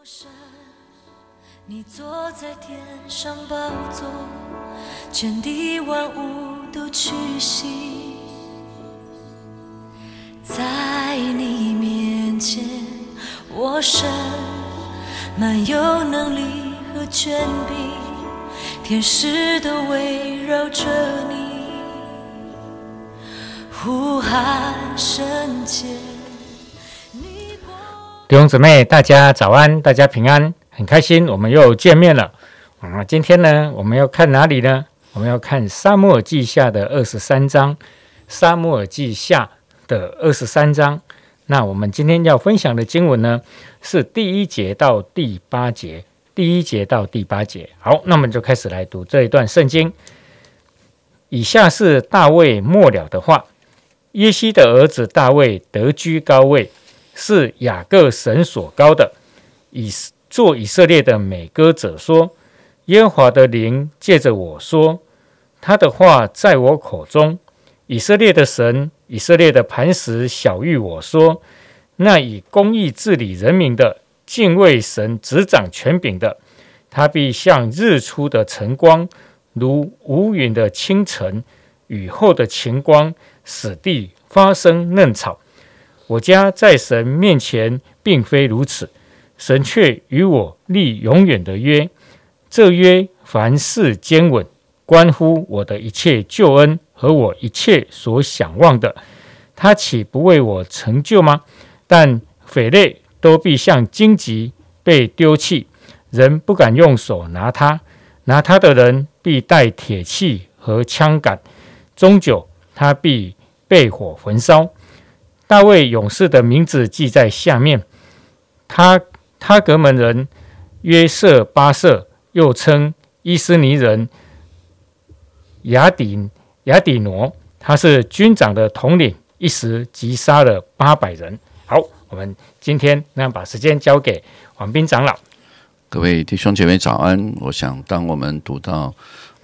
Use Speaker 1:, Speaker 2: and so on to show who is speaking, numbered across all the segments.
Speaker 1: 我神，你坐在天上宝座，全地万物都屈膝，在你面前，我神满有能力和权柄，天使都围绕着你，呼喊圣洁。
Speaker 2: 弟兄姊妹，大家早安，大家平安，很开心，我们又见面了。啊，今天呢，我们要看哪里呢？我们要看《沙漠记下》的二十三章，《沙漠记下》的二十三章。那我们今天要分享的经文呢，是第一节到第八节，第一节到第八节。好，那我们就开始来读这一段圣经。以下是大卫末了的话：耶西的儿子大卫得居高位，是雅各神所高的。以做以色列的美歌者说：“耶和华的灵借着我说，他的话在我口中。以色列的神，以色列的磐石晓谕我说：那以公义治理人民的，敬畏神、执掌权柄的，他必像日出的晨光，如无云的清晨，雨后的晴光，使地发生嫩草。我家在神面前并非如此。”神却与我立永远的约，这约凡事坚稳，关乎我的一切救恩和我一切所想望的，他岂不为我成就吗？但匪类都必像荆棘被丢弃，人不敢用手拿它，拿它的人必带铁器和枪杆，终久他必被火焚烧。大卫勇士的名字记在下面，他。他格门人约瑟巴瑟，又称伊斯尼人雅底雅底挪，他是军长的统领，一时击杀了八百人。好，我们今天那把时间交给黄斌长老。
Speaker 3: 各位弟兄姐妹早安！我想，当我们读到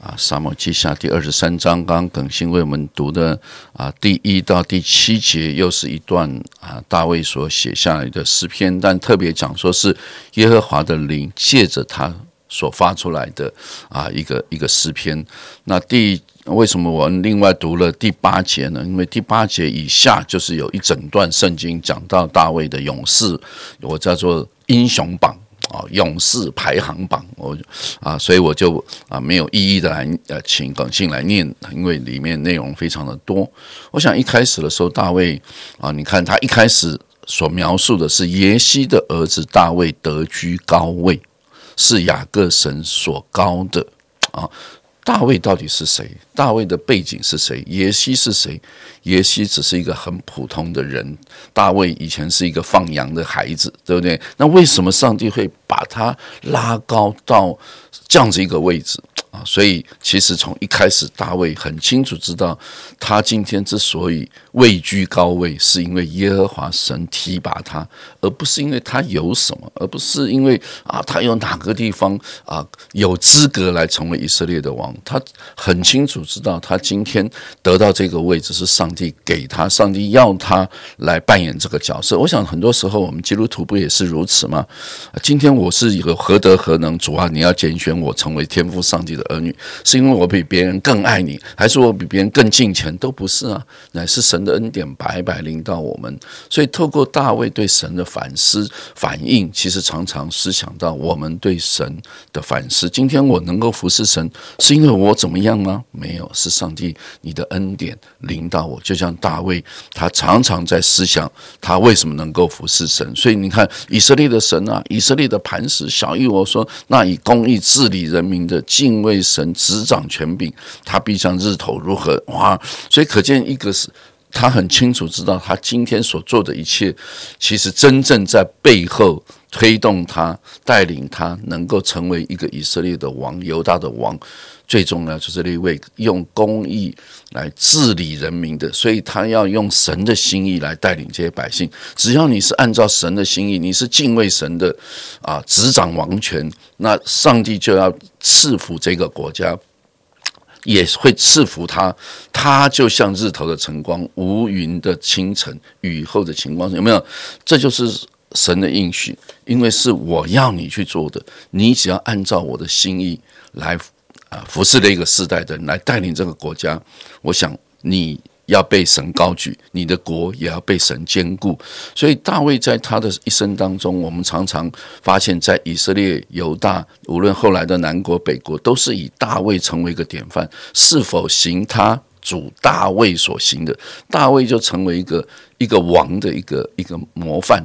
Speaker 3: 啊《沙漠记下》第二十三章，刚耿新为我们读的啊第一到第七节，又是一段啊大卫所写下来的诗篇，但特别讲说是耶和华的灵借着他所发出来的啊一个一个诗篇。那第为什么我们另外读了第八节呢？因为第八节以下就是有一整段圣经讲到大卫的勇士，我叫做英雄榜。啊，勇士排行榜，我啊，所以我就啊没有一一的来呃，请耿信来念，因为里面内容非常的多。我想一开始的时候，大卫啊，你看他一开始所描述的是耶西的儿子大卫得居高位，是雅各神所高的啊。大卫到底是谁？大卫的背景是谁？耶西是谁？耶西只是一个很普通的人。大卫以前是一个放羊的孩子，对不对？那为什么上帝会把他拉高到这样子一个位置啊？所以，其实从一开始，大卫很清楚知道，他今天之所以位居高位，是因为耶和华神提拔他，而不是因为他有什么，而不是因为啊，他有哪个地方啊有资格来成为以色列的王。他很清楚知道，他今天得到这个位置是上帝给他，上帝要他来扮演这个角色。我想很多时候我们基督徒不也是如此吗？今天我是一个何德何能？主啊，你要拣选我成为天赋上帝的儿女，是因为我比别人更爱你，还是我比别人更敬虔？都不是啊，乃是神的恩典白白临到我们。所以透过大卫对神的反思反应，其实常常思想到我们对神的反思。今天我能够服侍神，是因为我怎么样吗？没有，是上帝你的恩典临到我。就像大卫，他常常在思想他为什么能够服侍神。所以你看，以色列的神啊，以色列的磐石，小玉我说，那以公义治理人民的，敬为神、执掌权柄，他必像日头如何哇！所以可见，一个是他很清楚知道，他今天所做的一切，其实真正在背后推动他、带领他，能够成为一个以色列的王、犹大的王。最重要就是那位用公义来治理人民的，所以他要用神的心意来带领这些百姓。只要你是按照神的心意，你是敬畏神的啊，执掌王权，那上帝就要赐福这个国家，也会赐福他。他就像日头的晨光，无云的清晨，雨后的晴光，有没有？这就是神的应许，因为是我要你去做的，你只要按照我的心意来啊服侍的一个世代的人来带领这个国家，我想你。要被神高举，你的国也要被神兼顾。所以大卫在他的一生当中，我们常常发现，在以色列、犹大，无论后来的南国、北国，都是以大卫成为一个典范。是否行他主大卫所行的，大卫就成为一个一个王的一个一个模范。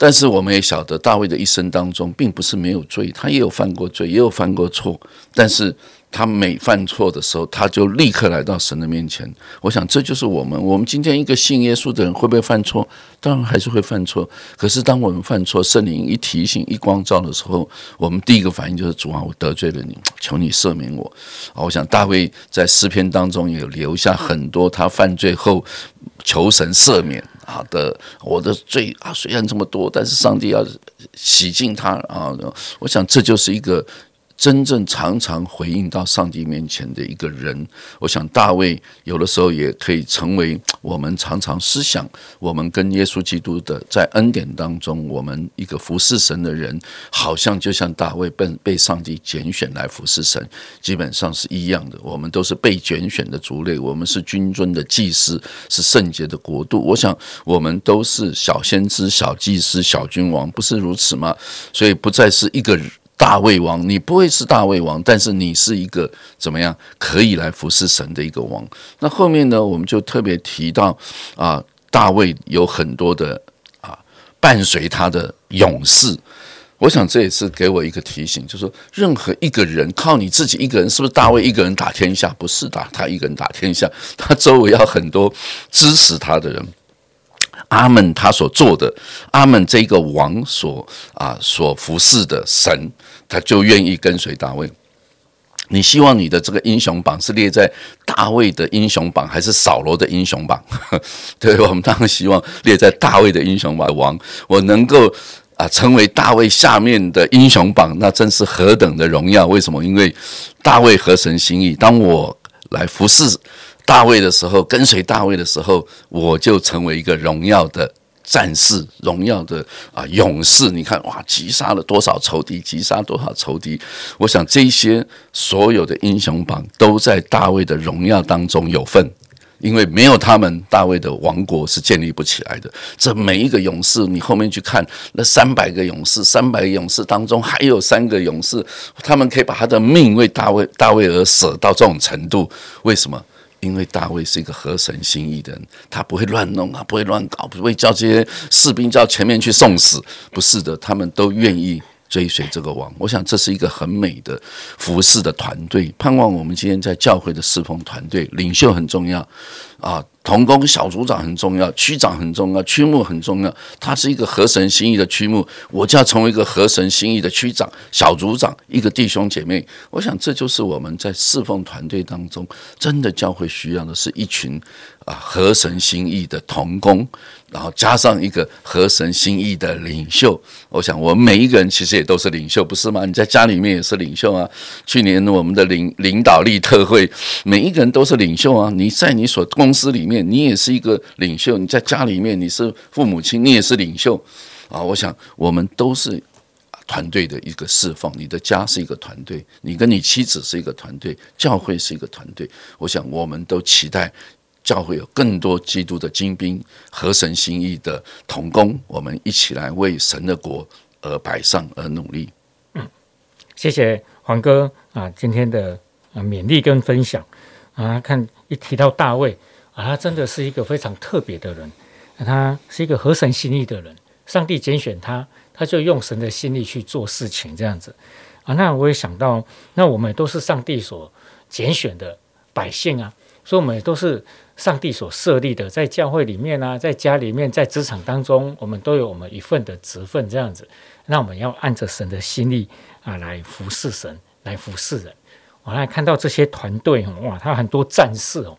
Speaker 3: 但是我们也晓得，大卫的一生当中，并不是没有罪，他也有犯过罪，也有犯过错，但是。他每犯错的时候，他就立刻来到神的面前。我想，这就是我们。我们今天一个信耶稣的人会不会犯错？当然还是会犯错。可是，当我们犯错，圣灵一提醒、一光照的时候，我们第一个反应就是：主啊，我得罪了你，求你赦免我。啊，我想大卫在诗篇当中也留下很多他犯罪后求神赦免好的。我的罪啊，虽然这么多，但是上帝要洗净他啊。我想，这就是一个。真正常常回应到上帝面前的一个人，我想大卫有的时候也可以成为我们常常思想，我们跟耶稣基督的在恩典当中，我们一个服侍神的人，好像就像大卫被被上帝拣选来服侍神，基本上是一样的。我们都是被拣选的族类，我们是君尊的祭司，是圣洁的国度。我想我们都是小先知、小祭司、小君王，不是如此吗？所以不再是一个。大卫王，你不会是大卫王，但是你是一个怎么样可以来服侍神的一个王。那后面呢，我们就特别提到啊，大卫有很多的啊伴随他的勇士。我想这也是给我一个提醒，就是说，任何一个人靠你自己一个人，是不是大卫一个人打天下？不是打他一个人打天下，他周围要很多支持他的人。阿门，他所做的，阿门这个王所啊所服侍的神，他就愿意跟随大卫。你希望你的这个英雄榜是列在大卫的英雄榜，还是扫罗的英雄榜？对我们当然希望列在大卫的英雄榜。王，我能够啊成为大卫下面的英雄榜，那真是何等的荣耀！为什么？因为大卫合神心意。当我来服侍。大卫的时候，跟随大卫的时候，我就成为一个荣耀的战士，荣耀的啊勇士。你看，哇，击杀了多少仇敌，击杀多少仇敌。我想，这些所有的英雄榜都在大卫的荣耀当中有份，因为没有他们，大卫的王国是建立不起来的。这每一个勇士，你后面去看，那三百个勇士，三百个勇士当中还有三个勇士，他们可以把他的命为大卫，大卫而舍到这种程度，为什么？因为大卫是一个合神心意的人，他不会乱弄啊，不会乱搞，不会叫这些士兵叫前面去送死，不是的，他们都愿意追随这个王。我想这是一个很美的服侍的团队。盼望我们今天在教会的侍奉团队，领袖很重要啊。同工小组长很重要，区长很重要，区牧很重要。他是一个合神心意的区牧，我就要成为一个合神心意的区长、小组长，一个弟兄姐妹。我想这就是我们在侍奉团队当中，真的教会需要的是一群啊合神心意的同工。然后加上一个合神心意的领袖，我想我们每一个人其实也都是领袖，不是吗？你在家里面也是领袖啊。去年我们的领领导力特会，每一个人都是领袖啊。你在你所公司里面，你也是一个领袖；你在家里面，你是父母亲，你也是领袖啊。我想我们都是团队的一个释放。你的家是一个团队，你跟你妻子是一个团队，教会是一个团队。我想我们都期待。教会有更多基督的精兵合神心意的同工，我们一起来为神的国而摆上而努力。
Speaker 2: 嗯，谢谢黄哥啊，今天的啊勉励跟分享啊，看一提到大卫啊，他真的是一个非常特别的人，他是一个合神心意的人，上帝拣选他，他就用神的心意去做事情，这样子啊。那我也想到，那我们都是上帝所拣选的百姓啊，所以我们都是。上帝所设立的，在教会里面啊，在家里面，在职场当中，我们都有我们一份的职分，这样子。那我们要按着神的心意啊，来服侍神，来服侍人。我来看到这些团队，哇，他很多战士哦，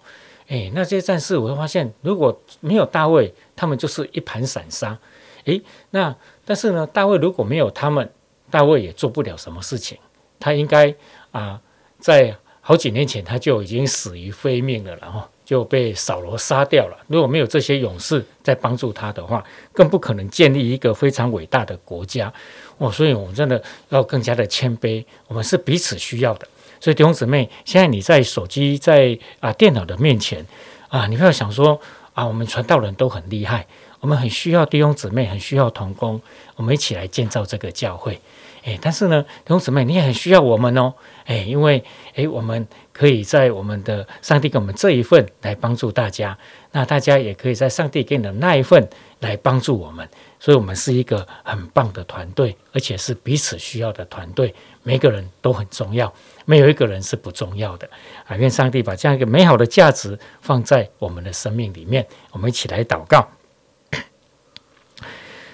Speaker 2: 诶，那这些战士，我会发现，如果没有大卫，他们就是一盘散沙。诶，那但是呢，大卫如果没有他们，大卫也做不了什么事情。他应该啊，在好几年前他就已经死于非命了，然后。就被扫罗杀掉了。如果没有这些勇士在帮助他的话，更不可能建立一个非常伟大的国家。哦，所以我们真的要更加的谦卑，我们是彼此需要的。所以弟兄姊妹，现在你在手机、在啊电脑的面前啊，你不要想说啊，我们传道人都很厉害，我们很需要弟兄姊妹，很需要同工，我们一起来建造这个教会。诶，但是呢，弟兄姊妹，你也很需要我们哦。诶，因为诶，我们可以在我们的上帝给我们这一份来帮助大家，那大家也可以在上帝给你的那一份来帮助我们。所以，我们是一个很棒的团队，而且是彼此需要的团队。每个人都很重要，没有一个人是不重要的。啊，愿上帝把这样一个美好的价值放在我们的生命里面。我们一起来祷告。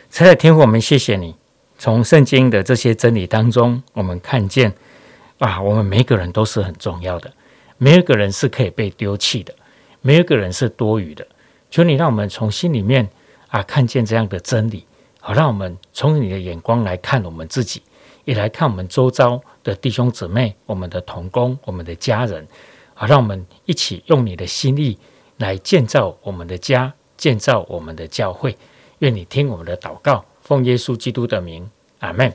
Speaker 2: 亲爱的天父，我们谢谢你。从圣经的这些真理当中，我们看见啊，我们每一个人都是很重要的，没有一个人是可以被丢弃的，没有一个人是多余的。求你让我们从心里面。啊，看见这样的真理，好，让我们从你的眼光来看我们自己，也来看我们周遭的弟兄姊妹、我们的同工、我们的家人，好，让我们一起用你的心意来建造我们的家，建造我们的教会。愿你听我们的祷告，奉耶稣基督的名，阿门。